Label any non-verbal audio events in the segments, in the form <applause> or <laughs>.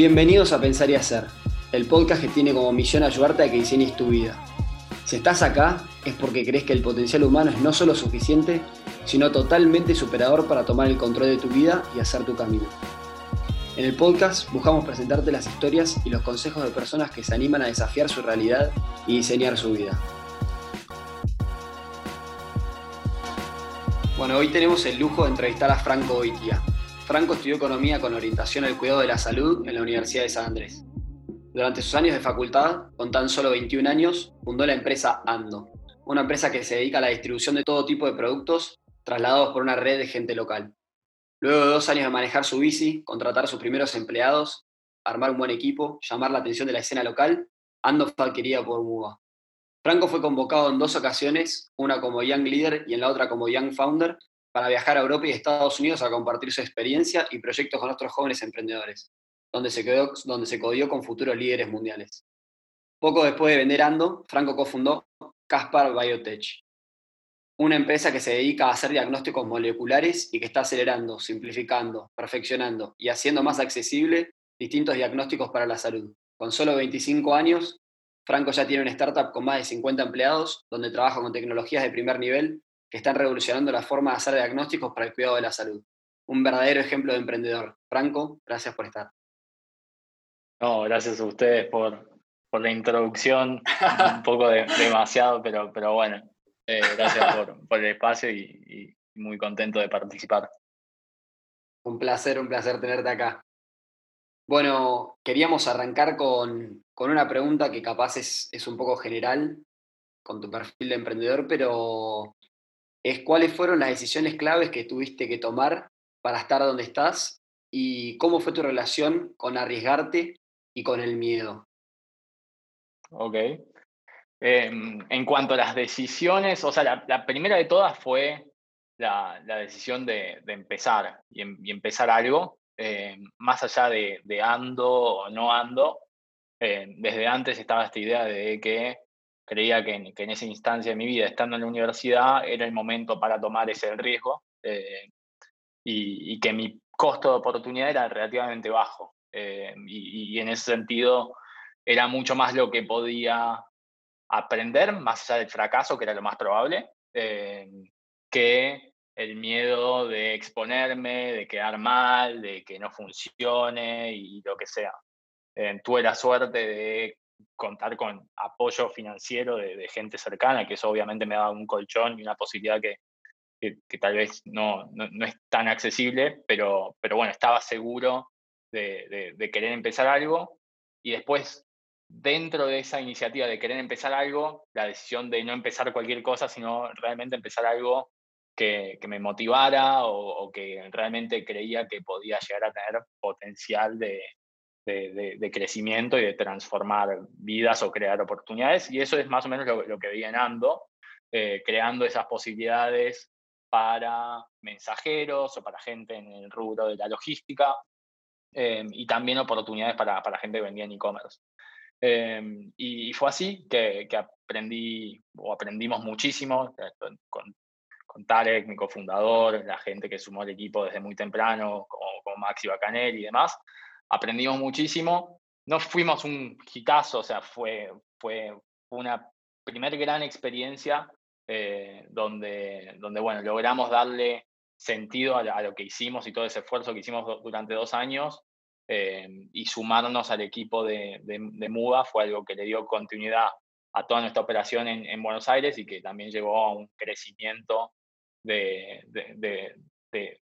Bienvenidos a Pensar y Hacer, el podcast que tiene como misión ayudarte a que diseñes tu vida. Si estás acá es porque crees que el potencial humano es no solo suficiente, sino totalmente superador para tomar el control de tu vida y hacer tu camino. En el podcast buscamos presentarte las historias y los consejos de personas que se animan a desafiar su realidad y diseñar su vida. Bueno, hoy tenemos el lujo de entrevistar a Franco Oitia. Franco estudió economía con orientación al cuidado de la salud en la Universidad de San Andrés. Durante sus años de facultad, con tan solo 21 años, fundó la empresa Ando, una empresa que se dedica a la distribución de todo tipo de productos trasladados por una red de gente local. Luego de dos años de manejar su bici, contratar a sus primeros empleados, armar un buen equipo, llamar la atención de la escena local, Ando fue adquirida por MUBA. Franco fue convocado en dos ocasiones, una como Young Leader y en la otra como Young Founder, para viajar a Europa y Estados Unidos a compartir su experiencia y proyectos con otros jóvenes emprendedores, donde se, quedó, donde se codió con futuros líderes mundiales. Poco después de vender Ando, Franco cofundó Caspar Biotech, una empresa que se dedica a hacer diagnósticos moleculares y que está acelerando, simplificando, perfeccionando y haciendo más accesible distintos diagnósticos para la salud. Con solo 25 años, Franco ya tiene una startup con más de 50 empleados, donde trabaja con tecnologías de primer nivel que están revolucionando la forma de hacer diagnósticos para el cuidado de la salud. Un verdadero ejemplo de emprendedor. Franco, gracias por estar. No, gracias a ustedes por, por la introducción, un <laughs> poco demasiado, pero, pero bueno, eh, gracias por, por, el espacio y, y muy contento de participar. Un placer, un placer tenerte acá. Bueno, queríamos arrancar con, una pregunta que capaz es, un poco general con tu perfil de emprendedor, pero es cuáles fueron las decisiones claves que tuviste que tomar para estar donde estás y cómo fue tu relación con arriesgarte y con el miedo. Ok. Em, en cuanto a las decisiones, o sea, la, primera de todas fue la, decisión de, empezar em, y, empezar algo. Eh, más allá de, ando o no ando, desde antes estaba esta idea de que creía que en, esa instancia de mi vida, estando en la universidad, era el momento para tomar ese riesgo eh, y, que mi costo de oportunidad era relativamente bajo. Y, y, en ese sentido era mucho más lo que podía aprender, más allá del fracaso, que era lo más probable, que el miedo de exponerme, de quedar mal, de que no funcione y lo que sea. Eh, tuve la suerte de contar con apoyo financiero de, gente cercana, que eso obviamente me daba un colchón y una posibilidad que, que, tal vez no, no, es tan accesible, pero, pero bueno, estaba seguro de, de, querer empezar algo. Y después, dentro de esa iniciativa de querer empezar algo, la decisión de no empezar cualquier cosa, sino realmente empezar algo que, me motivara o, que realmente creía que podía llegar a tener potencial de, de, crecimiento y de transformar vidas o crear oportunidades. Y eso es más o menos lo, que vi en Ando, eh, creando esas posibilidades para mensajeros o para gente en el rubro de la logística eh, y también oportunidades para, para gente que vendía en e-commerce. Eh, y, fue así que, aprendí o aprendimos muchísimo con con Tarek, mi cofundador, la gente que sumó el equipo desde muy temprano, como, Maxi Bacanel y demás. Aprendimos muchísimo. No fuimos un hitazo, o sea, fue, fue una primer gran experiencia eh, donde, donde, bueno, logramos darle sentido a, lo que hicimos y todo ese esfuerzo que hicimos durante dos años eh, y sumarnos al equipo de, de, MUDA fue algo que le dio continuidad a toda nuestra operación en, en, Buenos Aires y que también llevó a un crecimiento de,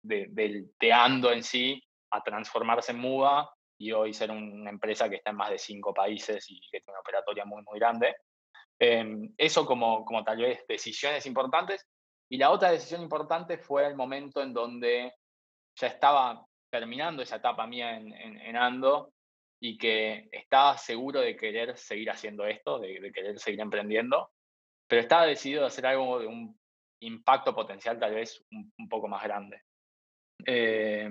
del teando en sí a transformarse en MUBA y hoy ser una empresa que está en más de cinco países y que tiene una operatoria muy, muy grande. Em, eso como, como tal vez decisiones importantes. Y la otra decisión importante fue el momento en donde ya estaba terminando esa etapa mía en, en, Ando y que estaba seguro de querer seguir haciendo esto, de, querer seguir emprendiendo, pero estaba decidido a hacer algo de un impacto potencial tal vez un, poco más grande. Eh,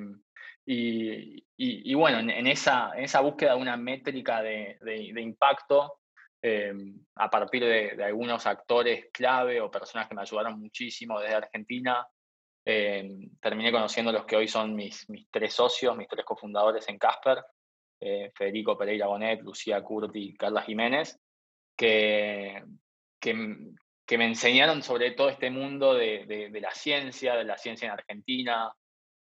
y, bueno, en, esa, en esa búsqueda de una métrica de, impacto, eh, a partir de, algunos actores clave o personas que me ayudaron muchísimo desde Argentina, eh, terminé conociendo los que hoy son mis, mis tres socios, mis tres cofundadores en Casper, Federico Pereira Bonet, Lucía Curti y Carla Jiménez, que, que, me enseñaron sobre todo este mundo de, la ciencia, de la ciencia en Argentina,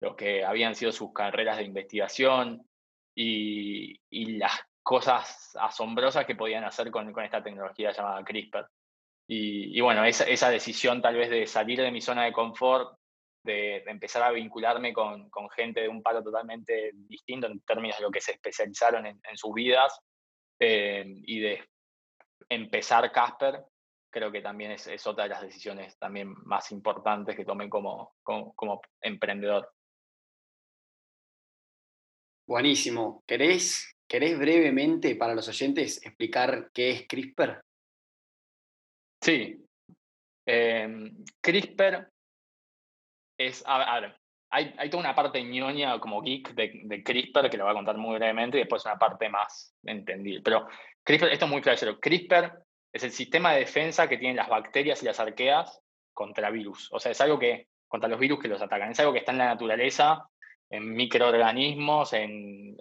lo que habían sido sus carreras de investigación y, las cosas asombrosas que podían hacer con, esta tecnología llamada CRISPR. Y, bueno, esa, decisión tal vez de salir de mi zona de confort, de, empezar a vincularme con, gente de un palo totalmente distinto en términos de lo que se especializaron en, sus vidas eh, y de empezar Casper, creo que también es, otra de las decisiones también más importantes que tomé como, como, emprendedor. Buenísimo. ¿Querés, ¿Querés brevemente para los oyentes explicar qué es CRISPR? Sí. Em, CRISPR es, a, ver, hay, hay, toda una parte ñoña como geek de, CRISPR que lo voy a contar muy brevemente y después una parte más entendible. Pero CRISPR, esto es muy claro. CRISPR es el sistema de defensa que tienen las bacterias y las arqueas contra virus. O sea, es algo que, contra los virus que los atacan, es algo que está en la naturaleza, en microorganismos, en,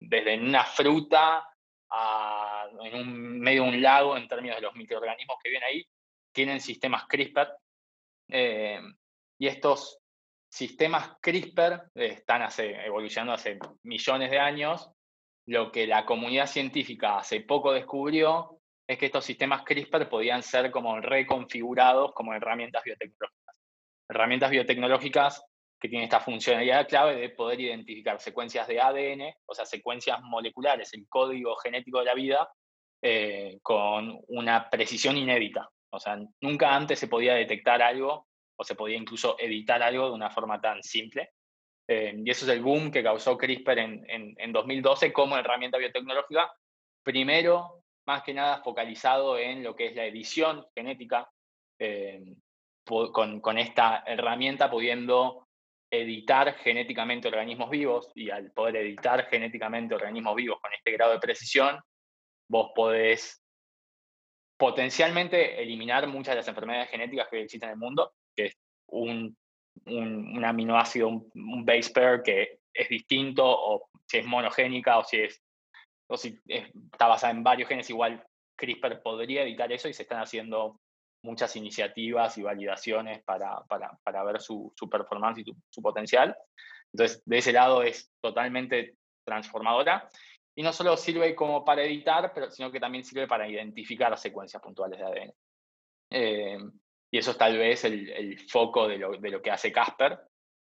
desde una fruta a, en un, medio de un lago, en términos de los microorganismos que viven ahí, tienen sistemas CRISPR. Eh, y estos sistemas CRISPR están hace, evolucionando hace millones de años lo que la comunidad científica hace poco descubrió es que estos sistemas CRISPR podían ser como reconfigurados como herramientas biotecnológicas. Herramientas biotecnológicas que tienen esta funcionalidad clave de poder identificar secuencias de ADN, o sea, secuencias moleculares, el código genético de la vida, eh, con una precisión inédita. O sea, nunca antes se podía detectar algo o se podía incluso editar algo de una forma tan simple. Eh, y eso es el boom que causó CRISPR en, en, 2012 como herramienta biotecnológica. Primero, más que nada focalizado en lo que es la edición genética, eh, con, con, esta herramienta pudiendo editar genéticamente organismos vivos y al poder editar genéticamente organismos vivos con este grado de precisión, vos podés potencialmente eliminar muchas de las enfermedades genéticas que existen en el mundo, que es un un, aminoácido, un, base pair que es distinto, o si es monogénica, o si, es, o si está basada en varios genes, igual CRISPR podría editar eso y se están haciendo muchas iniciativas y validaciones para, para, para ver su, su, performance y su, potencial. Entonces, de ese lado es totalmente transformadora. Y no solo sirve como para editar, pero, sino que también sirve para identificar secuencias puntuales de ADN. Eh, y eso es tal vez el, foco de lo, que hace Casper.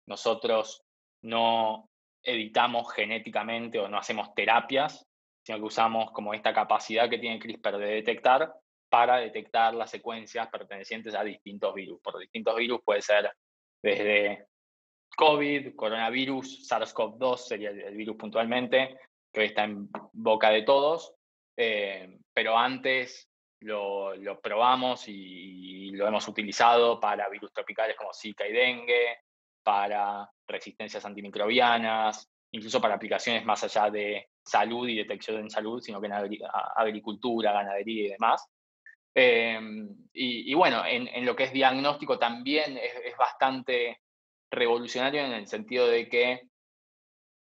Nosotros no editamos genéticamente o no hacemos terapias, sino que usamos como esta capacidad que tiene CRISPR de detectar para detectar las secuencias pertenecientes a distintos virus. Por distintos virus puede ser desde COVID, coronavirus, SARS-CoV-2 sería el, virus puntualmente, que hoy está en boca de todos, eh, pero antes lo, lo probamos y, lo hemos utilizado para virus tropicales como Zika y dengue, para resistencias antimicrobianas, incluso para aplicaciones más allá de salud y detección en salud, sino que en agricultura, ganadería y demás. Em, y, bueno, en, en, lo que es diagnóstico también es, bastante revolucionario en el sentido de que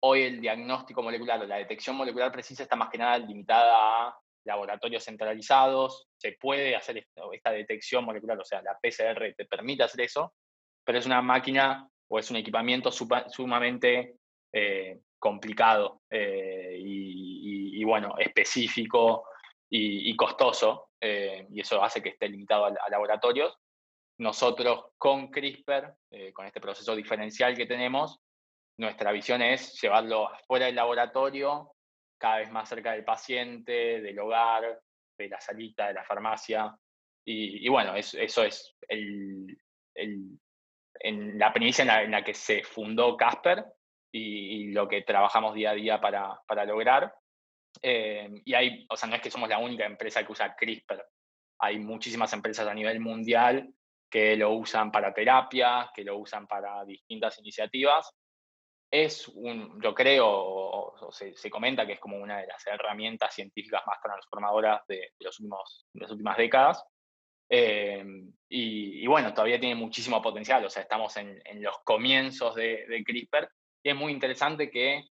hoy el diagnóstico molecular o la detección molecular precisa está más que nada limitada a laboratorios centralizados, se puede hacer esta, detección molecular, o sea, la PCR te permite hacer eso, pero es una máquina o es un equipamiento sumamente eh, complicado eh, y, bueno, específico y, costoso, eh, y eso hace que esté limitado a, laboratorios. Nosotros con CRISPR, con este proceso diferencial que tenemos, nuestra visión es llevarlo fuera del laboratorio cada vez más cerca del paciente, del hogar, de la salita, de la farmacia. Y, bueno, eso, es el, en la primicia en la, que se fundó Casper y, lo que trabajamos día a día para, para lograr. Eh, y hay, o sea, no es que somos la única empresa que usa CRISPR. Hay muchísimas empresas a nivel mundial que lo usan para terapias, que lo usan para distintas iniciativas es un, yo creo, o, se, comenta que es como una de las herramientas científicas más transformadoras de, los últimos, las últimas décadas. Eh, y, bueno, todavía tiene muchísimo potencial, o sea, estamos en, los comienzos de, CRISPR y es muy interesante que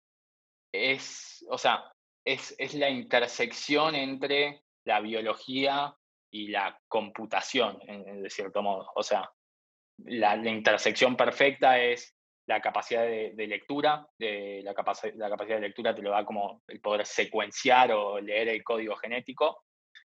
es, o sea, es, es la intersección entre la biología y la computación, en, de cierto modo. O sea, la, intersección perfecta es la capacidad de, lectura, de, la, la capacidad de lectura te lo da como el poder secuenciar o leer el código genético,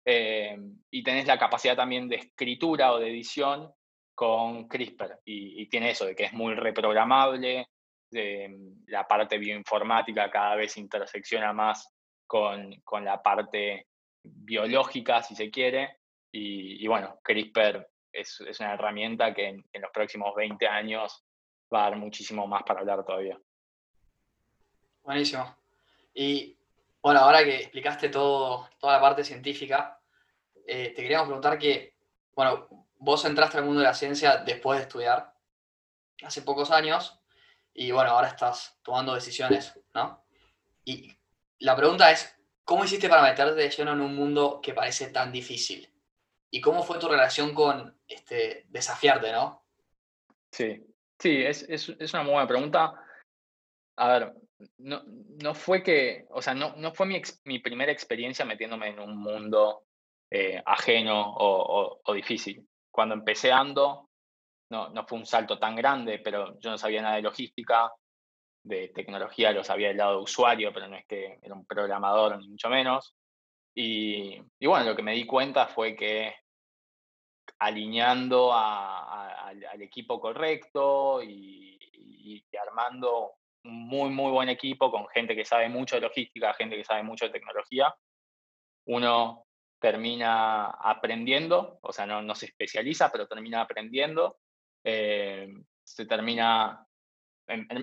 eh, y tenés la capacidad también de escritura o de edición con CRISPR, y, tiene eso, de que es muy reprogramable, de, la parte bioinformática cada vez intersecciona más con, con la parte biológica, si se quiere, y, bueno, CRISPR es, es, una herramienta que en, los próximos 20 años va a dar muchísimo más para hablar todavía. Buenísimo. Y bueno, ahora que explicaste todo, toda la parte científica, eh, te queríamos preguntar que, bueno, vos entraste al mundo de la ciencia después de estudiar, hace pocos años, y bueno, ahora estás tomando decisiones, ¿no? Y la pregunta es, ¿cómo hiciste para meterte de lleno en un mundo que parece tan difícil? ¿Y cómo fue tu relación con este, desafiarte, no? Sí, sí, es, es, es una muy buena pregunta. A ver, no, no fue que, o sea, no, no fue mi, mi primera experiencia metiéndome en un mundo eh, ajeno o, o, difícil. Cuando empecé Ando, no, no fue un salto tan grande, pero yo no sabía nada de logística, de tecnología, lo sabía del lado de usuario, pero no es que era un programador, ni mucho menos. Y, y bueno, lo que me di cuenta fue que alineando al equipo correcto y, armando un muy, muy buen equipo con gente que sabe mucho de logística, gente que sabe mucho de tecnología, uno termina aprendiendo, o sea, no, no se especializa, pero termina aprendiendo, eh, se termina,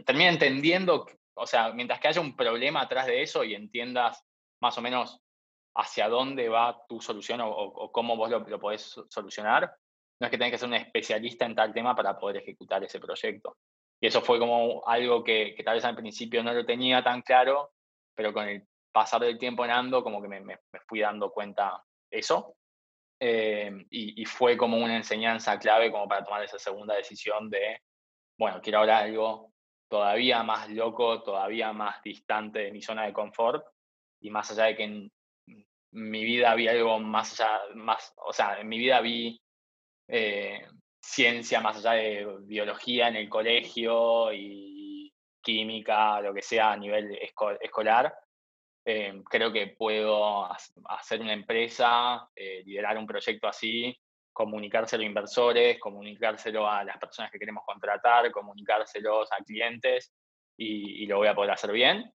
termina entendiendo, o sea, mientras que haya un problema atrás de eso y entiendas más o menos hacia dónde va tu solución o, cómo vos lo, lo, podés solucionar. No es que tengas que ser un especialista en tal tema para poder ejecutar ese proyecto. Y eso fue como algo que, tal vez al principio no lo tenía tan claro, pero con el pasar del tiempo en Ando como que me, me, fui dando cuenta eso. Eh, y, y, fue como una enseñanza clave como para tomar esa segunda decisión de, bueno, quiero ahora algo todavía más loco, todavía más distante de mi zona de confort y más allá de que mi vida vi algo más allá, más, o sea, en mi vida vi eh, ciencia más allá de biología en el colegio y química, lo que sea a nivel escolar. Eh, creo que puedo hacer una empresa, eh, liderar un proyecto así, comunicárselo a inversores, comunicárselo a las personas que queremos contratar, comunicárselos a clientes y, y lo voy a poder hacer bien.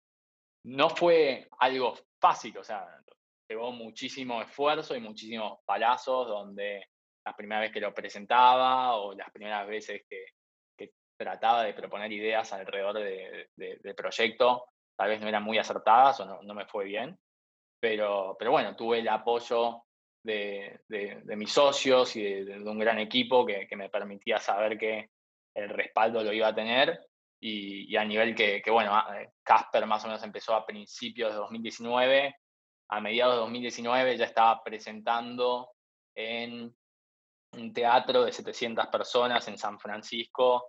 No fue algo fácil, o sea, llevó muchísimo esfuerzo y muchísimos palazos donde la primera vez que lo presentaba o las primeras veces que, trataba de proponer ideas alrededor de, del proyecto, tal vez no eran muy acertadas o no, no me fue bien, pero, pero bueno, tuve el apoyo de, de mis socios y de, un gran equipo que, que, me permitía saber que el respaldo lo iba a tener. Y, y a nivel que, que, bueno, ah, Casper más o menos empezó a principios de 2019 a mediados de 2019 ya estaba presentando en un teatro de 700 personas en San Francisco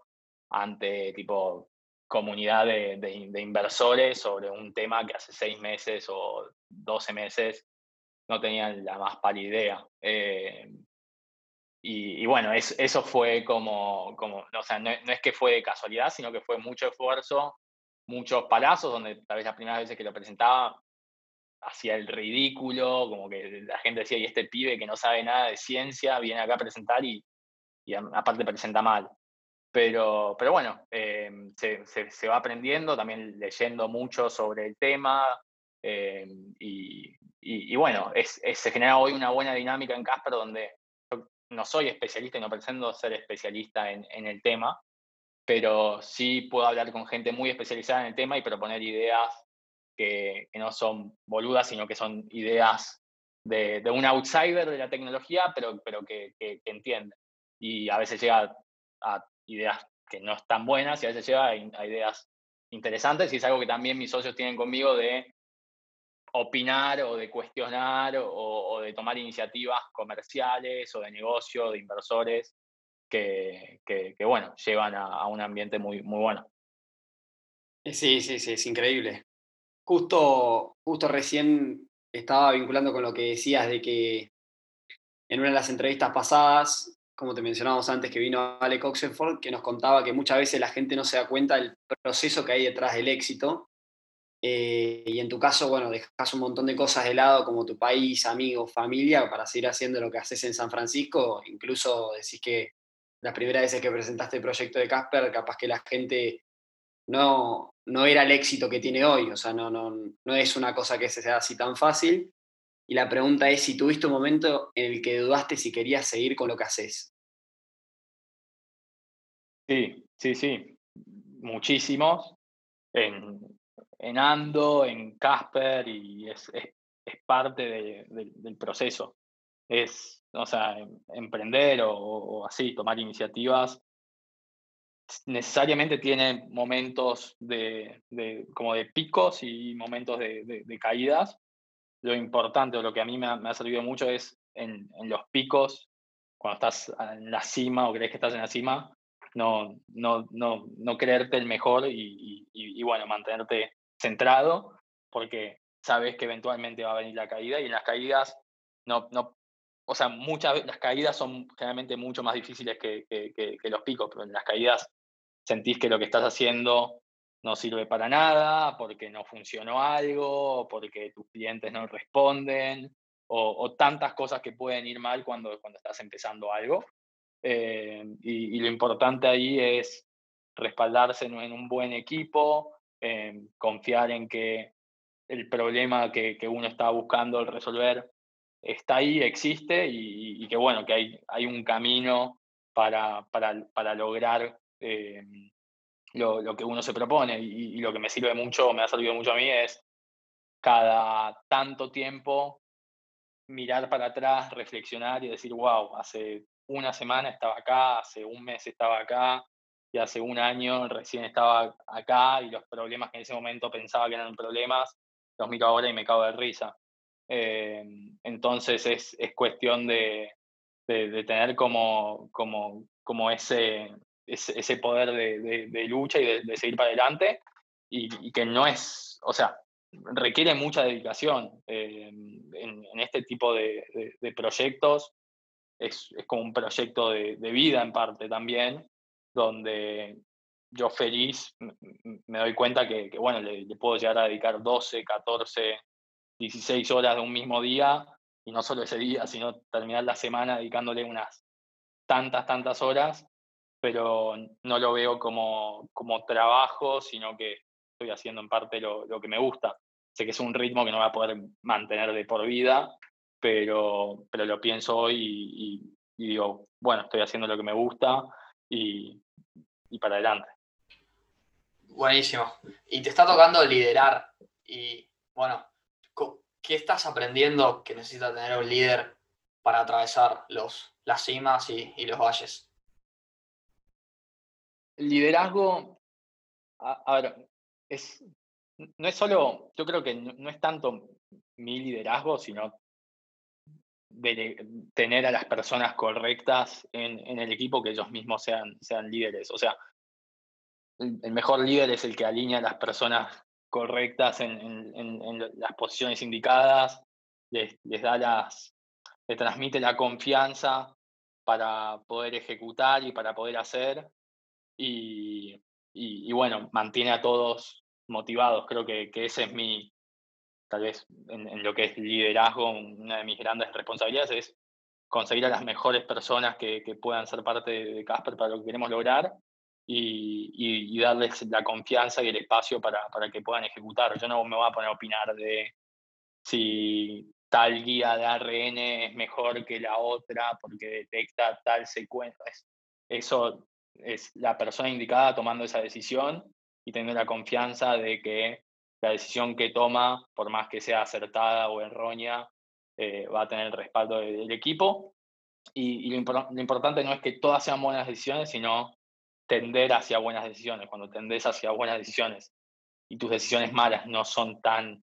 ante tipo comunidad de, de, inversores sobre un tema que hace seis meses o 12 meses no tenían la más pálida idea. Eh, y, bueno, eso fue como, como o sea, no, es que fue de casualidad, sino que fue mucho esfuerzo, muchos palazos, donde tal vez las primeras veces que lo presentaba hacía el ridículo, como que la gente decía, y este pibe que no sabe nada de ciencia viene acá a presentar y, y aparte presenta mal. Pero, pero bueno, eh, se, se, va aprendiendo, también leyendo mucho sobre el tema eh, y, y, bueno, es, se genera hoy una buena dinámica en Casper donde yo no soy especialista y no pretendo ser especialista en, en el tema, pero sí puedo hablar con gente muy especializada en el tema y proponer ideas que, no son boludas, sino que son ideas de, un outsider de la tecnología, pero, pero que, que, entiende. Y a veces llega a ideas que no están buenas y a veces llega a, ideas interesantes y es algo que también mis socios tienen conmigo de opinar o de cuestionar o, de tomar iniciativas comerciales o de negocio, de inversores, que, que, bueno, llevan a, a, un ambiente muy, muy bueno. Sí, sí, sí, es increíble. justo, justo recién estaba vinculando con lo que decías de que en una de las entrevistas pasadas, como te mencionábamos antes, que vino Alec Oxenford, que nos contaba que muchas veces la gente no se da cuenta del proceso que hay detrás del éxito. Eh, y en tu caso, bueno, dejas un montón de cosas de lado, como tu país, amigos, familia, para seguir haciendo lo que haces en San Francisco. Incluso decís que las primeras veces que presentaste el proyecto de Casper, capaz que la gente no, no era el éxito que tiene hoy. O sea, no, no, no es una cosa que se sea así tan fácil. Y la pregunta es si tuviste un momento en el que dudaste si querías seguir con lo que haces. Sí, sí, sí. Muchísimos. En Ando, en Casper, y es, parte del proceso. Es, o sea, em, emprender o, así, tomar iniciativas necesariamente tiene momentos de, como de picos y momentos de, caídas, lo importante o lo que a mí me ha, servido mucho es en, los picos, cuando estás en la cima o crees que estás en la cima, no, no, no, no creerte el mejor y, bueno, mantenerte centrado, porque sabes que eventualmente va a venir la caída y en las caídas no, no o sea, muchas las caídas son generalmente mucho más difíciles que, que, que, los picos, pero en las caídas sentís que lo que estás haciendo no sirve para nada, porque no funcionó algo, porque tus clientes no responden, o, tantas cosas que pueden ir mal cuando, cuando estás empezando algo. Eh, y, lo importante ahí es respaldarse en, un buen equipo, confiar en que el problema que, uno está buscando resolver está ahí, existe y, que bueno, que hay, hay un camino para, para, para lograr eh, lo, lo, que uno se propone y, lo que me sirve mucho, me ha servido mucho a mí es cada tanto tiempo mirar para atrás, reflexionar y decir, wow, hace una semana estaba acá, hace un mes estaba acá y hace un año recién estaba acá y los problemas que en ese momento pensaba que eran problemas, los miro ahora y me cago de risa. Eh, entonces es, es cuestión de, de, tener como, como, como ese, ese, poder de, lucha y de, seguir para adelante y, que no es, o sea, requiere mucha dedicación eh, en, en, este tipo de, proyectos. Es, es, como un proyecto de, vida en parte también, donde yo feliz me doy cuenta que, que bueno, le, le, puedo llegar a dedicar 12, 14, 16 horas de un mismo día, y no solo ese día, sino terminar la semana dedicándole unas tantas, tantas horas, pero no lo veo como, como trabajo, sino que estoy haciendo en parte lo, lo, que me gusta. Sé que es un ritmo que no voy a poder mantener de por vida, pero, pero lo pienso hoy y, digo, bueno, estoy haciendo lo que me gusta y, y para adelante. Buenísimo. Y te está tocando liderar. Y bueno, ¿qué estás aprendiendo que necesita tener un líder para atravesar los, las cimas y, y los valles? el liderazgo, a, ver, es, no es solo, yo creo que no, es tanto mi liderazgo, sino de tener a las personas correctas en, el equipo que ellos mismos sean, sean líderes. O sea, el, mejor líder es el que alinea a las personas correctas en, las posiciones indicadas, les, les, da las, les transmite la confianza para poder ejecutar y para poder hacer y, y, bueno, mantiene a todos motivados. Creo que, que ese es mi, tal vez en, lo que es liderazgo, una de mis grandes responsabilidades es conseguir a las mejores personas que, que puedan ser parte de Casper para lo que queremos lograr y, y, darles la confianza y el espacio para, para, que puedan ejecutar. Yo no me voy a poner a opinar de si tal guía de ARN es mejor que la otra porque detecta tal secuencia. Eso es la persona indicada tomando esa decisión y teniendo la confianza de que la decisión que toma, por más que sea acertada o errónea, eh, va a tener el respaldo del, equipo. Y, lo, importante no es que todas sean buenas decisiones, sino tender hacia buenas decisiones. Cuando tendes hacia buenas decisiones y tus decisiones malas no son tan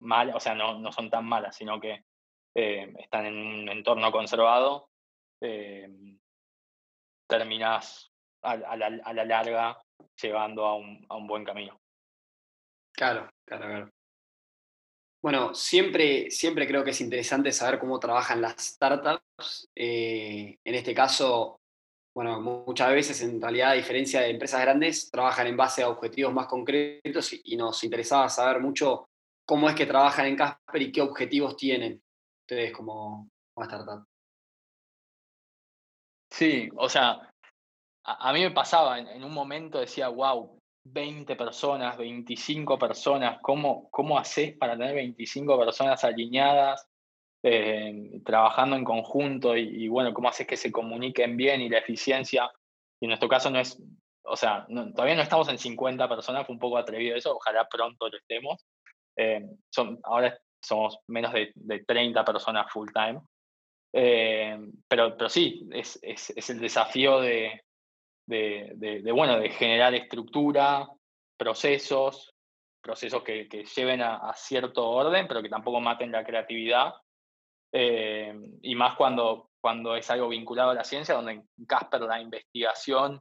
malas, o sea, no, no son tan malas, sino que eh, están en un entorno conservado, eh, terminas a, la, larga llevando a un, buen camino. Claro, claro, claro. Bueno, siempre, siempre creo que es interesante saber cómo trabajan las startups. Eh, en este caso, bueno, muchas veces en realidad, a diferencia de empresas grandes, trabajan en base a objetivos más concretos y, nos interesaba saber mucho cómo es que trabajan en Casper y qué objetivos tienen ustedes como, startup. Sí, o sea, a, mí me pasaba, en, un momento decía, wow, 20 personas, 25 personas, ¿cómo, cómo haces para tener 25 personas alineadas, eh, trabajando en conjunto y, bueno, cómo haces que se comuniquen bien y la eficiencia? Y en nuestro caso no es, o sea, todavía no estamos en 50 personas, fue un poco atrevido eso, ojalá pronto lo estemos. Eh, son, ahora somos menos de, de 30 personas full time. Eh, pero, pero sí, es, es, es el desafío de, de, bueno, de generar estructura, procesos, procesos que, lleven a, cierto orden, pero que tampoco maten la creatividad. Eh, y más cuando, cuando es algo vinculado a la ciencia, donde en Casper la investigación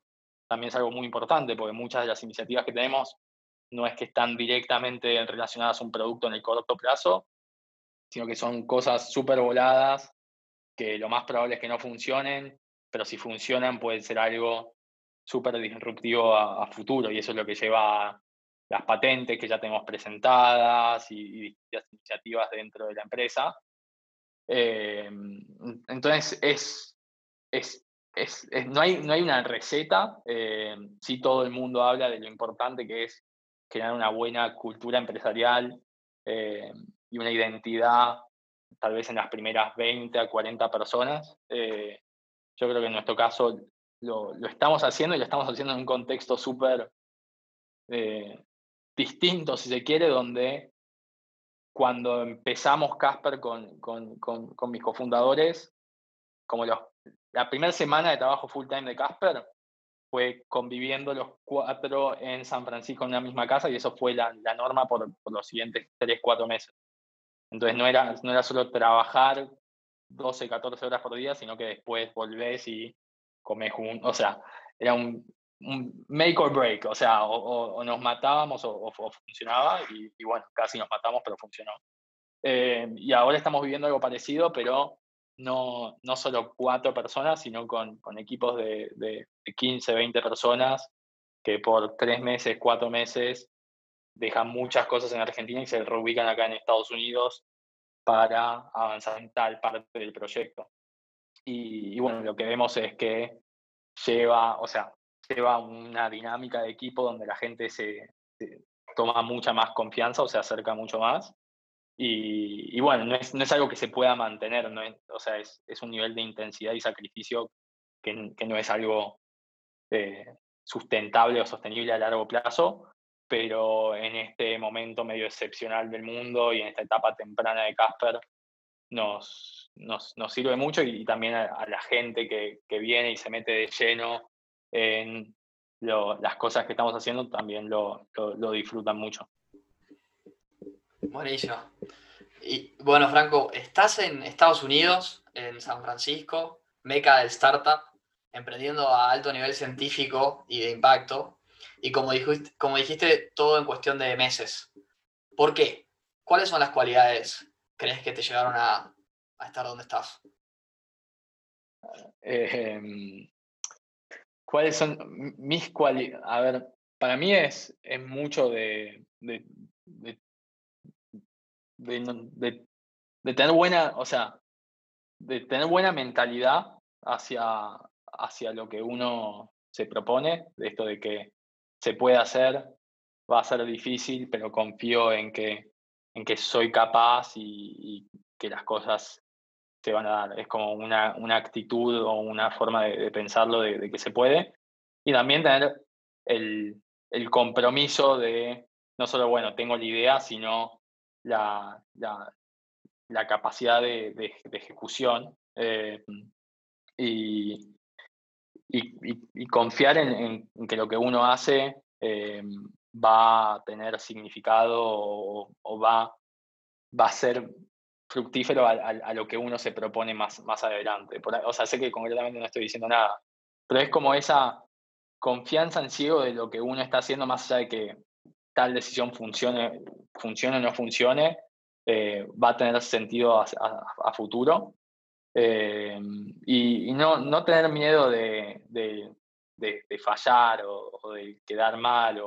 también es algo muy importante, porque muchas de las iniciativas que tenemos no es que están directamente relacionadas a un producto en el corto plazo, sino que son cosas súper voladas, que lo más probable es que no funcionen, pero si funcionan puede ser algo súper disruptivo a, futuro y eso es lo que lleva las patentes que ya tenemos presentadas y, distintas iniciativas dentro de la empresa. Eh, entonces, es, es, es, no, hay, no hay una receta, eh, sí todo el mundo habla de lo importante que es crear una buena cultura empresarial eh, y una identidad, tal vez en las primeras 20 a 40 personas. yo creo que en nuestro caso lo, estamos haciendo y lo estamos haciendo en un contexto súper eh, distinto, si se quiere, donde cuando empezamos Casper con, con, con, mis cofundadores, como los, la primera semana de trabajo full time de Casper fue conviviendo los cuatro en San Francisco en la misma casa y eso fue la, la norma por, por, los siguientes tres, cuatro meses. Entonces no era, no era solo trabajar 12, 14 horas por día, sino que después volvés y comer juntos, o sea, era un, make or break, o sea, o, nos matábamos o, funcionaba y, bueno, casi nos matamos, pero funcionó. Eh, y ahora estamos viviendo algo parecido, pero no, no solo cuatro personas, sino con, con equipos de, de, 15, 20 personas que por tres meses, cuatro meses dejan muchas cosas en Argentina y se reubican acá en Estados Unidos para avanzar en tal parte del proyecto. Y, bueno, lo que vemos es que lleva, o sea, lleva una dinámica de equipo donde la gente se, toma mucha más confianza o se acerca mucho más. Y, bueno, no es, no es, algo que se pueda mantener, ¿no? o sea, es, es, un nivel de intensidad y sacrificio que, que no es algo eh, sustentable o sostenible a largo plazo, pero en este momento medio excepcional del mundo y en esta etapa temprana de Casper, nos, nos, nos sirve mucho y, también a, la gente que, que, viene y se mete de lleno en las cosas que estamos haciendo también lo, lo, disfrutan mucho. Buenísimo. Y bueno, Franco, estás en Estados Unidos, en San Francisco, meca del startup, emprendiendo a alto nivel científico y de impacto. Y como dijiste, como dijiste, todo en cuestión de meses. ¿Por qué? ¿Cuáles son las cualidades crees que te llegaron a, estar donde estás? Em, ¿Cuáles son mis cualidades? A ver, para mí es, es mucho de, de, de, tener buena, o sea, de tener buena mentalidad hacia, hacia lo que uno se propone, de esto de que se puede hacer, va a ser difícil, pero confío en que en que soy capaz y, que las cosas se van a dar. Es como una, una actitud o una forma de, pensarlo de, que se puede. Y también tener el, el, compromiso de no solo, bueno, tengo la idea, sino la, la, la capacidad de, de ejecución. Eh, y, y, y, confiar en, en, que lo que uno hace eh, va a tener significado o, va, va a ser fructífero a, lo que uno se propone más, más adelante. o sea, sé que concretamente no estoy diciendo nada, pero es como esa confianza en ciego de lo que uno está haciendo más allá de que tal decisión funcione, funcione o no funcione, eh, va a tener sentido a, futuro. Eh, y, no, no, tener miedo de, de, fallar o, de quedar mal,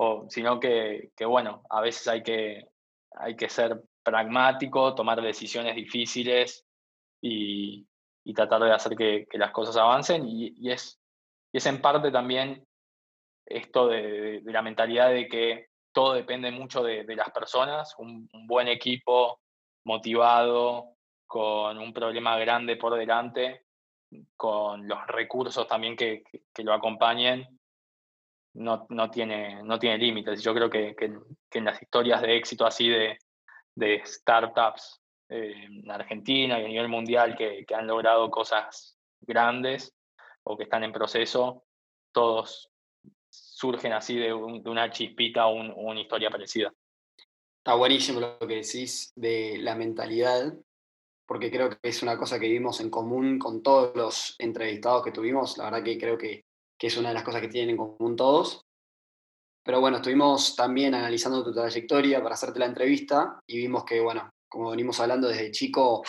o sino que, que, bueno, a veces hay que, hay que ser pragmático, tomar decisiones difíciles y, y tratar de hacer que, que, las cosas avancen. Y, y, es, es en parte también esto de, de, la mentalidad de que todo depende mucho de, de las personas, un, buen equipo motivado, con un problema grande por delante, con los recursos también que, que lo acompañen, no, no, tiene, no tiene límites. Yo creo que, que, en las historias de éxito así de, de startups eh, en Argentina y a nivel mundial que, que, han logrado cosas grandes o que están en proceso, todos surgen así de, de una chispita o un, una historia parecida. Está buenísimo lo que decís de la mentalidad, porque creo que es una cosa que vimos en común con todos los entrevistados que tuvimos. La verdad que creo que, que es una de las cosas que tienen en común todos. Pero bueno, estuvimos también analizando tu trayectoria para hacerte la entrevista y vimos que, bueno, como venimos hablando desde chico,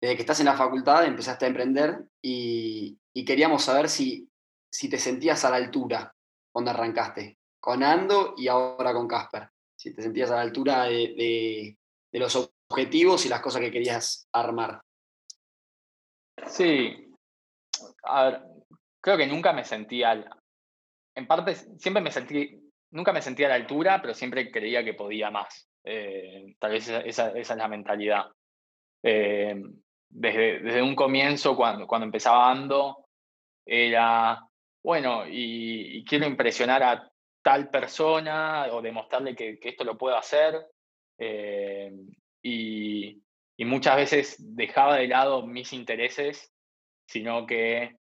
desde que estás en la facultad empezaste a emprender y, queríamos saber si, si te sentías a la altura cuando arrancaste, con Ando y ahora con Casper. Si te sentías a la altura de, de, de los objetivos y las cosas que querías armar. Sí. A ver, creo que nunca me sentía, en parte, siempre me sentí, nunca me sentía a la altura, pero siempre creía que podía más. Eh, tal vez esa, esa, es la mentalidad. Eh, desde, desde un comienzo, cuando, cuando empezaba Ando, era, bueno, y, y, quiero impresionar a tal persona o demostrarle que, que esto lo puedo hacer. Eh, y, y, muchas veces dejaba de lado mis intereses, sino que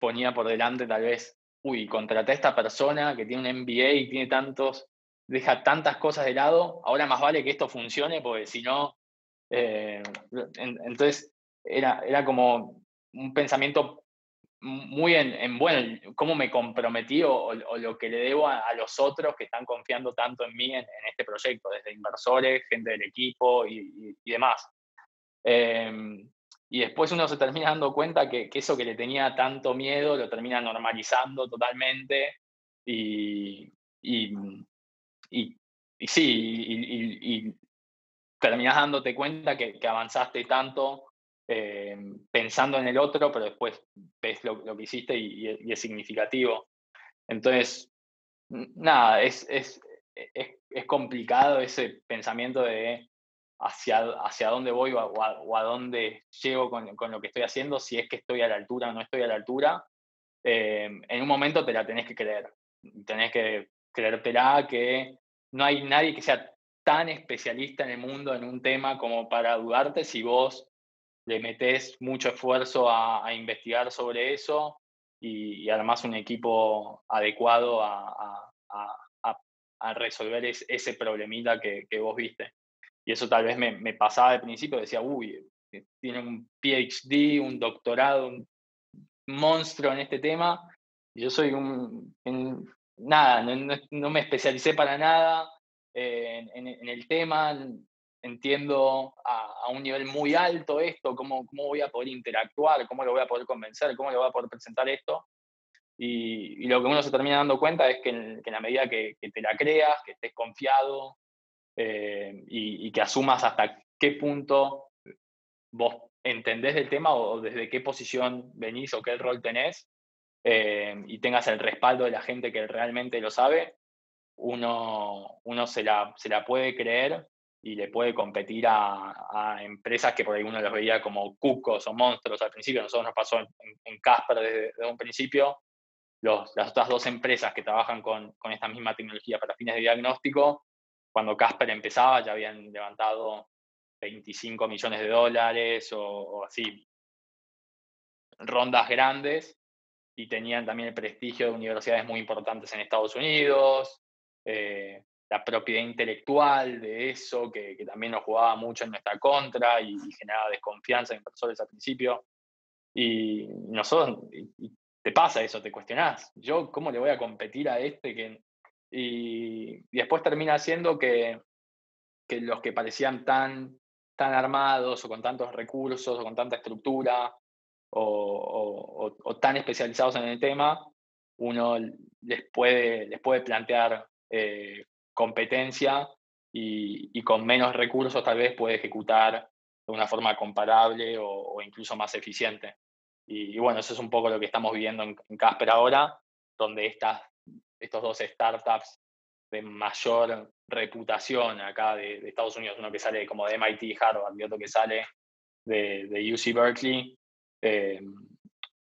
ponía por delante tal vez, uy, contraté a esta persona que tiene un MBA y tiene tantos, deja tantas cosas de lado, ahora más vale que esto funcione, porque si no, eh, entonces era, era como un pensamiento muy en, en bueno, cómo me comprometí o, o, lo que le debo a, los otros que están confiando tanto en mí en, en este proyecto, desde inversores, gente del equipo y, demás. Eh, y después uno se termina dando cuenta que, eso que le tenía tanto miedo lo termina normalizando totalmente y, y, y, sí, y, terminas dándote cuenta que, avanzaste tanto eh, pensando en el otro, pero después ves lo, que hiciste y, es significativo. Entonces, nada, es, es, es complicado ese pensamiento de hacia, hacia dónde voy o a, dónde llego con, con, lo que estoy haciendo, si es que estoy a la altura o no estoy a la altura, eh, en un momento te la tenés que creer. Tenés que creértela que no hay nadie que sea tan especialista en el mundo en un tema como para dudarte si vos le metés mucho esfuerzo a, a investigar sobre eso y, y, un equipo adecuado a, a, a resolver es, ese problemita que vos viste. Y eso tal vez me, pasaba al principio, decía, uy, eh, tiene un PhD, un doctorado, un monstruo en este tema. Yo soy un, nada, no, no, me especialicé para nada en, el tema, entiendo a, un nivel muy alto esto, cómo, cómo voy a poder interactuar, cómo lo voy a poder convencer, cómo le voy a poder presentar esto. Y, lo que uno se termina dando cuenta es que en, que en la medida que, te la creas, que estés confiado, eh, y, y, que asumas hasta qué punto vos entendés del tema o desde qué posición venís o qué rol tenés eh, y tengas el respaldo de la gente que realmente lo sabe, uno, uno se, la, se la puede creer y le puede competir a, a, empresas que por ahí uno los veía como cucos o monstruos al principio. Nosotros nos pasó en, en Casper desde, desde, un principio. Los, las otras dos empresas que trabajan con, con esta misma tecnología para fines de diagnóstico cuando Casper empezaba ya habían levantado 25 millones de dólares o, o, así, rondas grandes y tenían también el prestigio de universidades muy importantes en Estados Unidos, eh, la propiedad intelectual de eso, que, que, también nos jugaba mucho en nuestra contra y, y generaba desconfianza en inversores al principio. Y nosotros, y, y te pasa eso, te cuestionás, yo cómo le voy a competir a este que y, y, después termina siendo que, que los que parecían tan, tan armados o con tantos recursos o con tanta estructura o, tan especializados en el tema, uno les puede, les puede plantear eh, competencia y, con menos recursos tal vez puede ejecutar de una forma comparable o, incluso más eficiente. Y, bueno, eso es un poco lo que estamos viviendo en, Casper ahora, donde estas, estos dos startups de mayor reputación acá de, Estados Unidos, uno que sale como de MIT y Harvard y otro que sale de, de UC Berkeley, eh,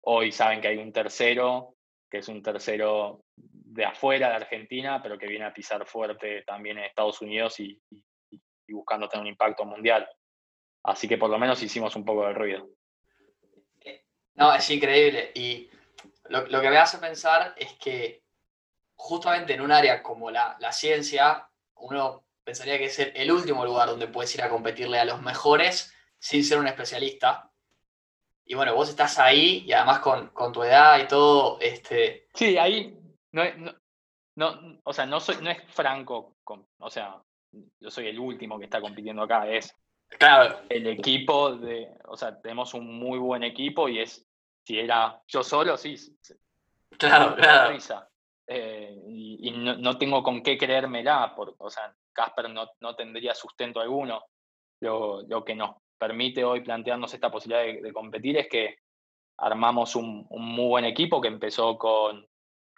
hoy saben que hay un tercero, que es un tercero de afuera de Argentina, pero que viene a pisar fuerte también en Estados Unidos y, buscando tener un impacto mundial. Así que por lo menos hicimos un poco de ruido. No, es increíble. Y lo, que me hace pensar es que justamente en un área como la, ciencia, uno pensaría que es el, último lugar donde puedes ir a competirle a los mejores sin ser un especialista. Y bueno, vos estás ahí y además con, con tu edad y todo. Este... Sí, ahí no, no, o sea, no, soy, no es franco, o sea, yo soy el último que está compitiendo acá, es claro. el equipo de, o sea, tenemos un muy buen equipo y es, si era yo solo, sí. Claro, claro. Eh, y, no, tengo con qué creérmela, por, o sea, Casper no, no tendría sustento alguno. Lo, lo, que nos permite hoy plantearnos esta posibilidad de, competir es que armamos un, un, muy buen equipo que empezó con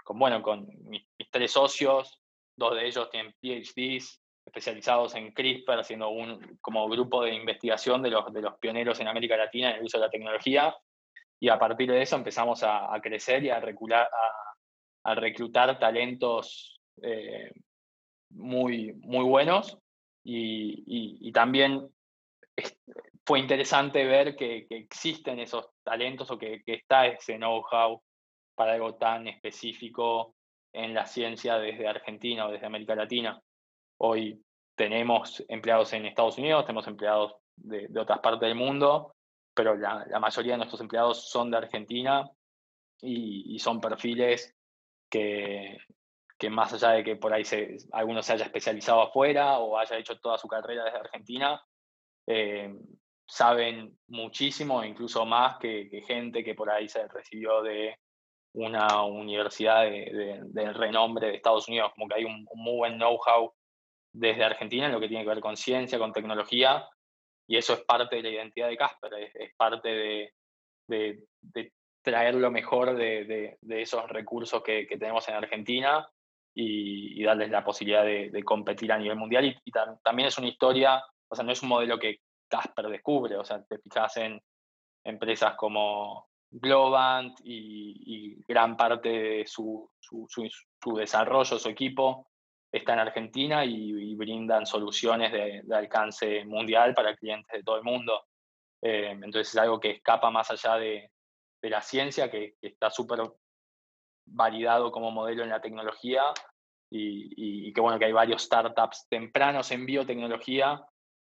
con, bueno, con mis, tres socios, dos de ellos tienen PhDs especializados en CRISPR, haciendo un como grupo de investigación de los, de los pioneros en América Latina en el uso de la tecnología. Y a partir de eso empezamos a, crecer y a, a, reclutar talentos eh, muy, muy buenos. Y, también fue interesante ver que, existen esos talentos o que, que está ese know-how para algo tan específico en la ciencia desde Argentina o desde América Latina. Hoy tenemos empleados en Estados Unidos, tenemos empleados de, otras partes del mundo, pero la, mayoría de nuestros empleados son de Argentina y, son perfiles que, que, más allá de que por ahí se, alguno se haya especializado afuera o haya hecho toda su carrera desde Argentina, eh, saben muchísimo, incluso más que, gente que por ahí se recibió de una universidad de, renombre de Estados Unidos, como que hay un, muy buen know-how desde Argentina en lo que tiene que ver con ciencia, con tecnología, y eso es parte de la identidad de Casper, es, parte de, traer lo mejor de, esos recursos que, tenemos en Argentina y, darles la posibilidad de, competir a nivel mundial. Y, también es una historia, o sea, no es un modelo que Casper descubre, o sea, te fijas en empresas como Globant y, gran parte de su, desarrollo, su equipo, está en Argentina y, brindan soluciones de, alcance mundial para clientes de todo el mundo. Eh, entonces es algo que escapa más allá de, la ciencia, que, está súper validado como modelo en la tecnología y, y, que bueno, que hay varios startups tempranos en biotecnología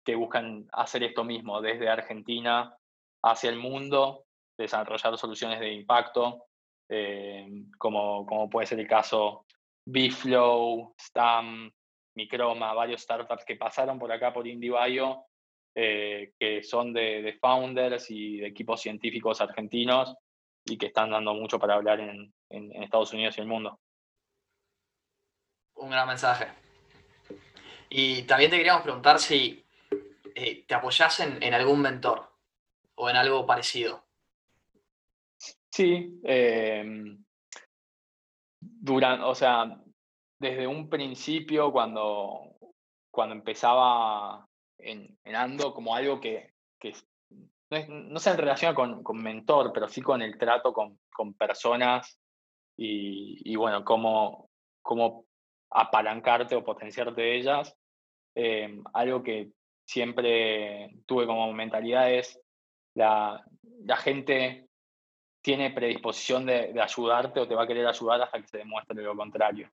que buscan hacer esto mismo desde Argentina hacia el mundo desarrollar soluciones de impacto, eh, como, como puede ser el caso Bflow, Stam, Microma, varios startups que pasaron por acá por IndieBio, eh, que son de, founders y de equipos científicos argentinos y que están dando mucho para hablar en, Estados Unidos y el mundo. Un gran mensaje. Y también te queríamos preguntar si eh, te apoyas en algún mentor o en algo parecido. Sí, em, o sea, desde un principio cuando, cuando empezaba en, Ando como algo que, no, se relaciona con, con, mentor, pero sí con el trato con, personas y, bueno, cómo, cómo apalancarte o potenciarte de ellas. Em, algo que siempre tuve como mentalidad es la, la gente tiene predisposición de, ayudarte o te va a querer ayudar hasta que se demuestre lo contrario.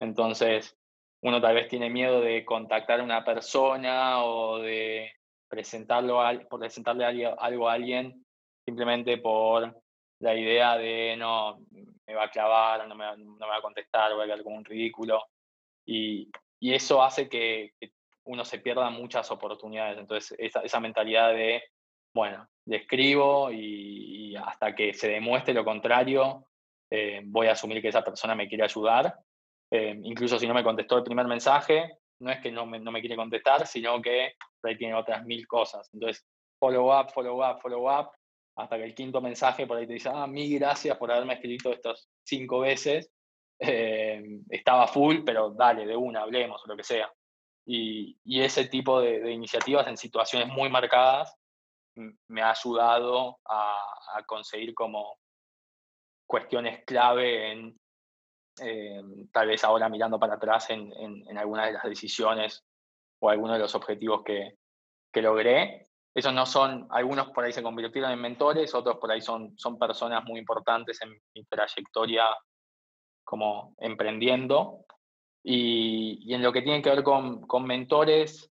Entonces, uno tal vez tiene miedo de contactar a una persona o de presentarlo por presentarle algo a alguien simplemente por la idea de no, me va a clavar, no me, va a contestar, voy a quedar como un ridículo. Y, eso hace que, uno se pierda muchas oportunidades. Entonces, esa, esa mentalidad de, bueno, le escribo y, hasta que se demuestre lo contrario, eh, voy a asumir que esa persona me quiere ayudar. Eh, incluso si no me contestó el primer mensaje, no es que no me, no me quiere contestar, sino que ahí tiene otras mil cosas. Entonces, follow up, follow up, follow up, hasta que el quinto mensaje por ahí te dice, ah, mil gracias por haberme escrito estas cinco veces. Eh, estaba full, pero dale, de una, hablemos o lo que sea. Y, y ese tipo de, de, iniciativas en situaciones muy marcadas me ha ayudado a, a conseguir como cuestiones clave en, eh, tal vez ahora mirando para atrás en, en, algunas de las decisiones o algunos de los objetivos que, que logré. Esos no son, algunos por ahí se convirtieron en mentores, otros por ahí son, son personas muy importantes en mi trayectoria como emprendiendo. Y, y en lo que tiene que ver con, con mentores,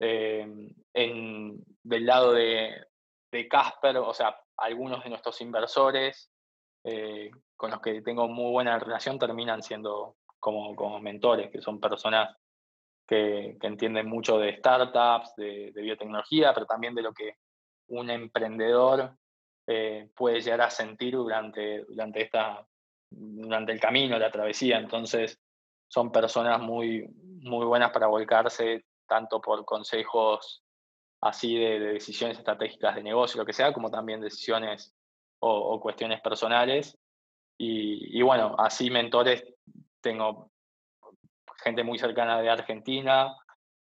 eh, en, del lado de, de Casper, o sea, algunos de nuestros inversores eh, con los que tengo muy buena relación terminan siendo como, como mentores, que son personas que, que entienden mucho de startups, de, biotecnología, pero también de lo que un emprendedor eh, puede llegar a sentir durante, durante, esta, durante el camino, la travesía. Entonces, son personas muy, muy buenas para volcarse tanto por consejos así de, de, decisiones estratégicas de negocio, lo que sea, como también decisiones o, cuestiones personales. Y, y, bueno, así mentores tengo gente muy cercana de Argentina,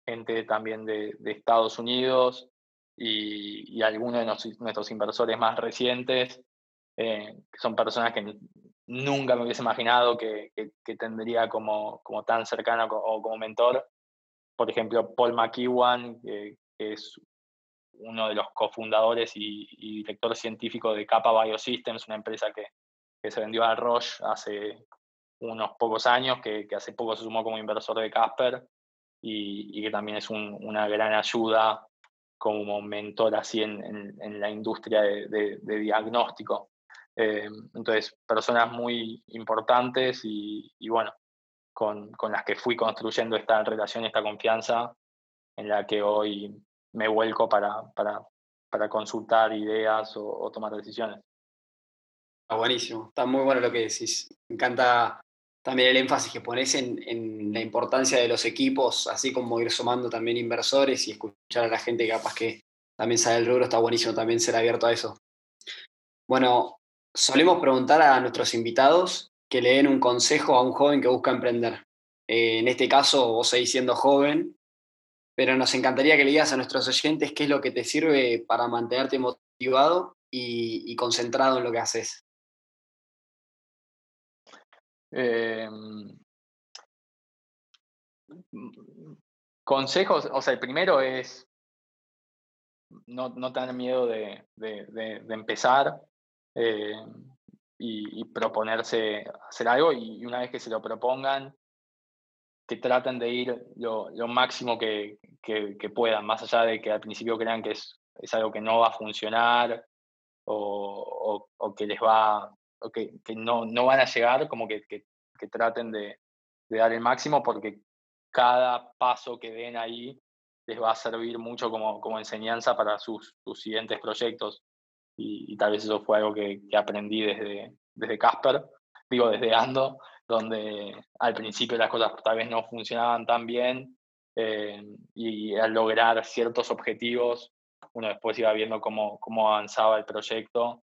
gente también de, Estados Unidos y, algunos de nuestros inversores más recientes, eh, que son personas que nunca me hubiese imaginado que, que, tendría como, como tan cercano o como mentor. Por ejemplo, Paul McEwan, que es uno de los cofundadores y, y, director científico de Kappa Biosystems, una empresa que, que se vendió a Roche hace unos pocos años, que, que, hace poco se sumó como inversor de Casper y, y que también es un, una gran ayuda como mentor así en, en, en la industria de, de, de diagnóstico. Eh, entonces, personas muy importantes y, y bueno, con, con, las que fui construyendo esta relación, esta confianza en la que hoy me vuelco para, para, para consultar ideas o, tomar decisiones. Está buenísimo, está muy bueno lo que decís. Me encanta también el énfasis que pones en, en, la importancia de los equipos, así como ir sumando también inversores y escuchar a la gente que capaz que también sabe el rubro, está buenísimo también ser abierto a eso. Bueno, solemos preguntar a nuestros invitados que le den un consejo a un joven que busca emprender. Eh, en este caso, vos seguís siendo joven, pero nos encantaría que le digas a nuestros oyentes qué es lo que te sirve para mantenerte motivado y, concentrado en lo que haces. Eh, consejos, o sea, el primero es no, no tener miedo de, de, empezar eh, y, proponerse hacer algo y una vez que se lo propongan, que traten de ir lo, lo máximo que, que, que, puedan, más allá de que al principio crean que es, es algo que no va a funcionar o, o, o que les va, o que, que, no, no van a llegar, como que, traten de, de, dar el máximo porque cada paso que den ahí les va a servir mucho como, como enseñanza para sus, sus siguientes proyectos. Y, y, tal vez eso fue algo que, que aprendí desde, desde Casper, digo desde Ando, donde al principio las cosas tal vez no funcionaban tan bien eh, y al lograr ciertos objetivos, uno después iba viendo cómo, cómo avanzaba el proyecto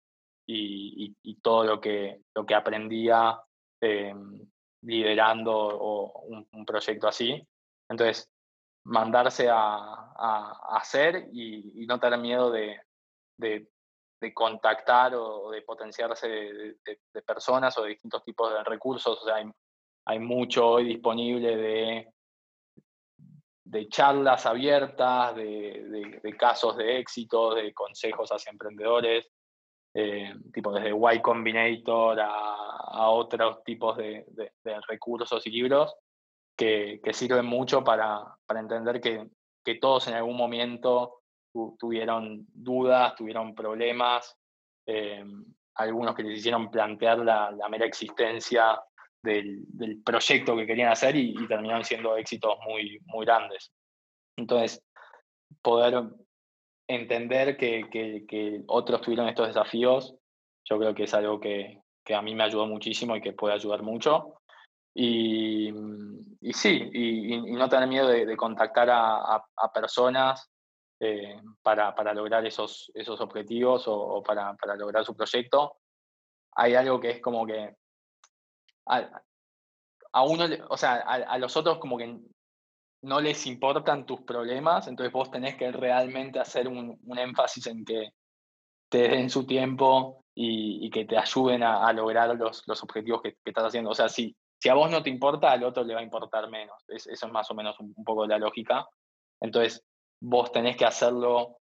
y, y, todo lo que, lo que aprendía eh, liderando o un, proyecto así. Entonces, mandarse a, a, hacer y, no tener miedo de, de contactar o de potenciarse de, personas o de distintos tipos de recursos. O sea, hay, hay mucho hoy disponible de, de charlas abiertas, de, de, casos de éxito, de consejos hacia emprendedores, eh, tipo desde Y Combinator a, a otros tipos de, recursos y libros que, que sirven mucho para, para entender que, que todos en algún momento tu, tuvieron dudas, tuvieron problemas, eh, algunos que les hicieron plantear la, la mera existencia del, del, proyecto que querían hacer y, y, terminaron siendo éxitos muy, muy grandes. Entonces, poder entender que, que, otros tuvieron estos desafíos, yo creo que es algo que, que, a mí me ayudó muchísimo y que puede ayudar mucho. Y, y sí, y, no tener miedo de, contactar a, a, personas eh, para, lograr esos, objetivos o, para, lograr su proyecto. Hay algo que es como que a, uno, o sea, a, los otros como que no les importan tus problemas, entonces vos tenés que realmente hacer un, énfasis en que te den su tiempo y, que te ayuden a, lograr los, objetivos que, estás haciendo. O sea, si, si a vos no te importa, al otro le va a importar menos. eso es más o menos un, poco la lógica. Entonces, vos tenés que hacerlo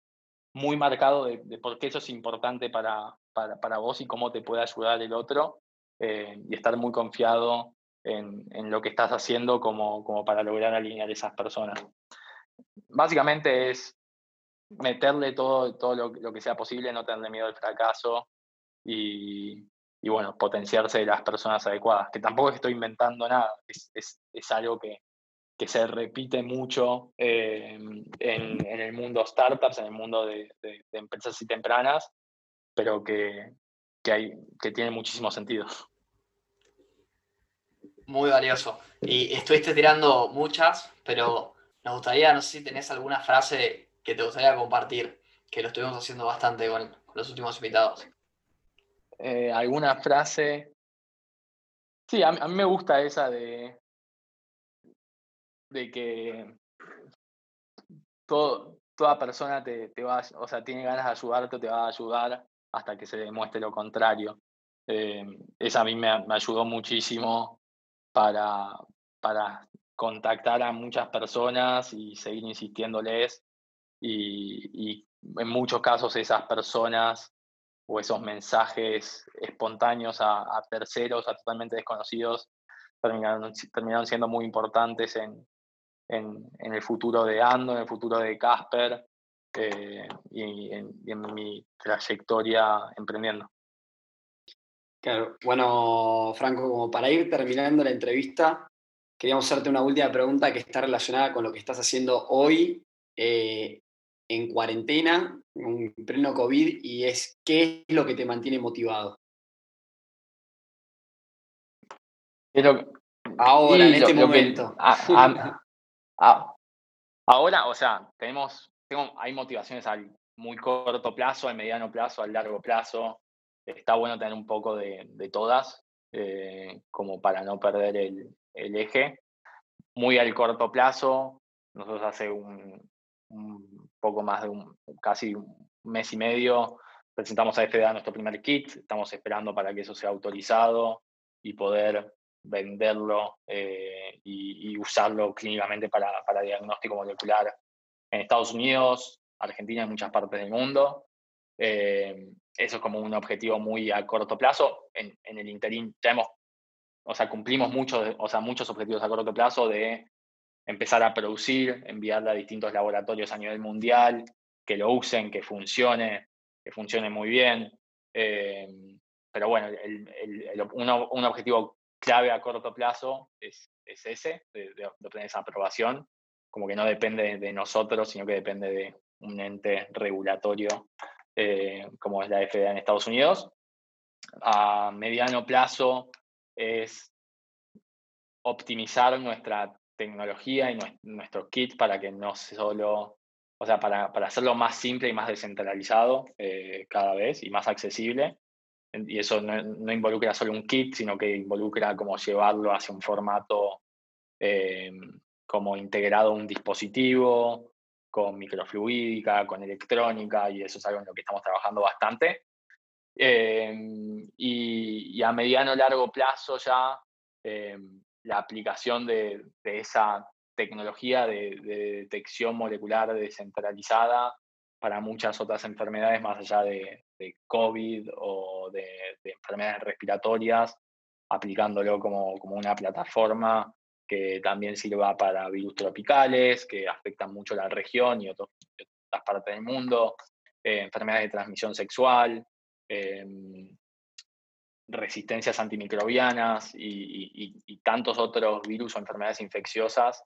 muy marcado de, por qué eso es importante para, para, para, vos y cómo te puede ayudar el otro eh, y estar muy confiado en, lo que estás haciendo como, como para lograr alinear esas personas. Básicamente es meterle todo, todo lo, que sea posible, no tenerle miedo al fracaso y, y, bueno, potenciarse de las personas adecuadas, que tampoco estoy inventando nada, es, es, es algo que, que, se repite mucho eh, en, en, el mundo startups, en el mundo de, de, de empresas y tempranas, pero que, que, hay, que tiene muchísimo sentido muy valioso. Y estuviste tirando muchas, pero nos gustaría, no sé si tenés alguna frase que te gustaría compartir, que lo estuvimos haciendo bastante con, los últimos invitados. Eh, ¿Alguna frase? Sí, a, mí me gusta esa de, de que todo, toda persona te, te, va, o sea, tiene ganas de ayudarte te va a ayudar hasta que se demuestre lo contrario. Eh, esa a mí me, me ayudó muchísimo para, para contactar a muchas personas y seguir insistiéndoles. Y, en muchos casos esas personas o esos mensajes espontáneos a, terceros, a totalmente desconocidos, terminaron, terminaron siendo muy importantes en, en, el futuro de Ando, en el futuro de Casper eh, y, en, y en mi trayectoria emprendiendo. Claro, bueno, Franco, como para ir terminando la entrevista, queríamos hacerte una última pregunta que está relacionada con lo que estás haciendo hoy eh, en cuarentena, en pleno COVID, y es qué es lo que te mantiene motivado. ahora, en este momento. <laughs> ahora, o sea, tenemos, tengo, hay motivaciones al muy corto plazo, al mediano plazo, al largo plazo está bueno tener un poco de, todas, eh, como para no perder el, eje. Muy al corto plazo, nosotros hace un, poco más de un, casi un mes y medio, presentamos a FDA nuestro primer kit, estamos esperando para que eso sea autorizado y poder venderlo eh, y, usarlo clínicamente para, para diagnóstico molecular en Estados Unidos, Argentina y muchas partes del mundo. Eh, eso es como un objetivo muy a corto plazo. En, el interín ya hemos, o sea, cumplimos muchos, o sea, muchos objetivos a corto plazo de empezar a producir, enviarla a distintos laboratorios a nivel mundial, que lo usen, que funcione, que funcione muy bien. Eh, pero bueno, un objetivo clave a corto plazo es, ese, de, de, obtener esa aprobación, como que no depende de nosotros, sino que depende de un ente regulatorio eh, como es la FDA en Estados Unidos. A mediano plazo es optimizar nuestra tecnología y nuestro kit para que no solo, o sea, para, para hacerlo más simple y más descentralizado eh, cada vez y más accesible. Y eso no, involucra solo un kit, sino que involucra como llevarlo hacia un formato eh, como integrado a un dispositivo, con microfluídica, con electrónica, y eso es algo en lo que estamos trabajando bastante. Em, y, a mediano largo plazo ya em, la aplicación de, esa tecnología de, detección molecular descentralizada para muchas otras enfermedades más allá de, COVID o de, enfermedades respiratorias, aplicándolo como, como una plataforma que también sirva para virus tropicales, que afectan mucho la región y otras partes del mundo, eh, enfermedades de transmisión sexual, em, resistencias antimicrobianas y, tantos otros virus o enfermedades infecciosas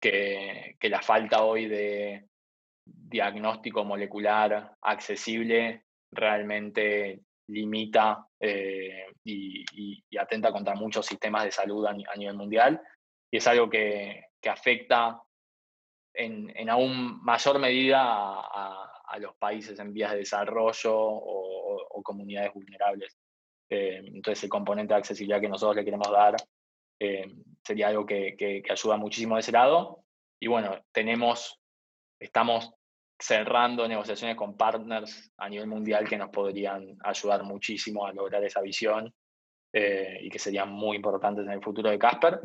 que, la falta hoy de diagnóstico molecular accesible realmente limita eh, y, atenta contra muchos sistemas de salud a, nivel mundial. Y es algo que, afecta en, aún mayor medida a, los países en vías de desarrollo o, comunidades vulnerables. Eh, entonces el componente de accesibilidad que nosotros le queremos dar eh, sería algo que, ayuda muchísimo de ese lado. Y bueno, tenemos, estamos cerrando negociaciones con partners a nivel mundial que nos podrían ayudar muchísimo a lograr esa visión eh, y que serían muy importantes en el futuro de Casper.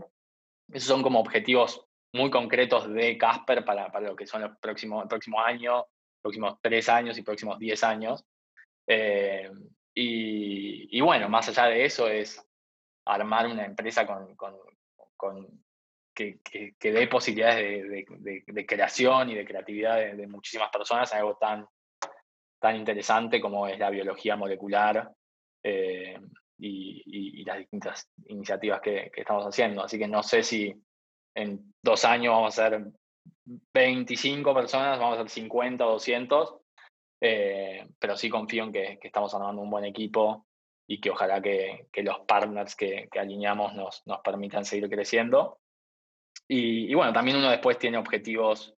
Esos son como objetivos muy concretos de Casper para, para lo que son los próximos, el próximo año, próximos tres años y próximos diez años. Eh, y, y, bueno, más allá de eso es armar una empresa con, que, dé posibilidades de, creación y de creatividad de, muchísimas personas, algo tan, tan interesante como es la biología molecular eh, y, las distintas iniciativas que, estamos haciendo. Así que no sé si en dos años vamos a ser 25 personas, vamos a ser 50 o 200, eh, pero sí confío en que, estamos armando un buen equipo y que ojalá que, los partners que, alineamos nos, nos, permitan seguir creciendo. Y, bueno, también uno después tiene objetivos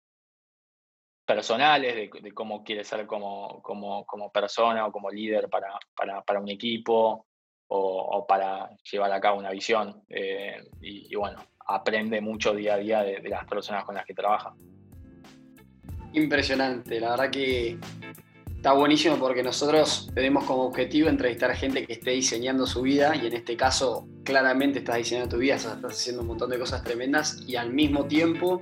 personales de, cómo quiere ser como, como, como, persona o como líder para, para, para un equipo o, para llevar a cabo una visión. Eh, y, bueno, aprende mucho día a día de, de las personas con las que trabaja. Impresionante, la verdad que Está buenísimo porque nosotros tenemos como objetivo entrevistar a gente que esté diseñando su vida y en este caso claramente estás diseñando tu vida, estás haciendo un montón de cosas tremendas y al mismo tiempo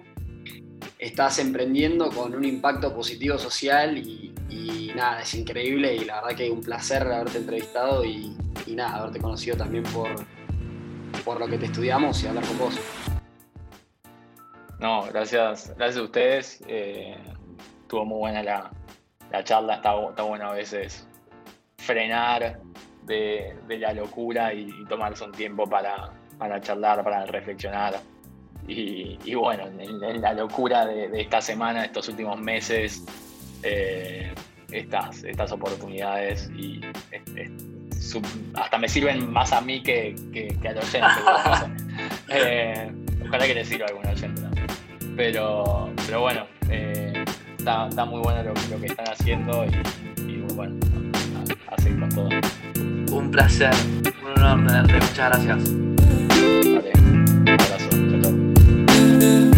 estás emprendiendo con un impacto positivo social y, nada, es increíble y la verdad que un placer haberte entrevistado y, nada, haberte conocido también por, por lo que te estudiamos y hablar con vos. No, gracias, gracias a ustedes. Eh, estuvo muy buena la, la charla está, está bueno a veces frenar de, la locura y, tomarse un tiempo para, charlar, para reflexionar. Y, bueno, en, la locura de, esta semana, estos últimos meses, eh, estas, estas oportunidades y hasta me sirven más a mí que, que, al oyente. <laughs> eh, ojalá que les sirva a algún oyente Pero, pero bueno, eh, está, muy bueno lo, que están haciendo y, bueno, a, seguir con todo. Un placer, un honor tenerte, muchas gracias. Vale, un abrazo, chao, chao.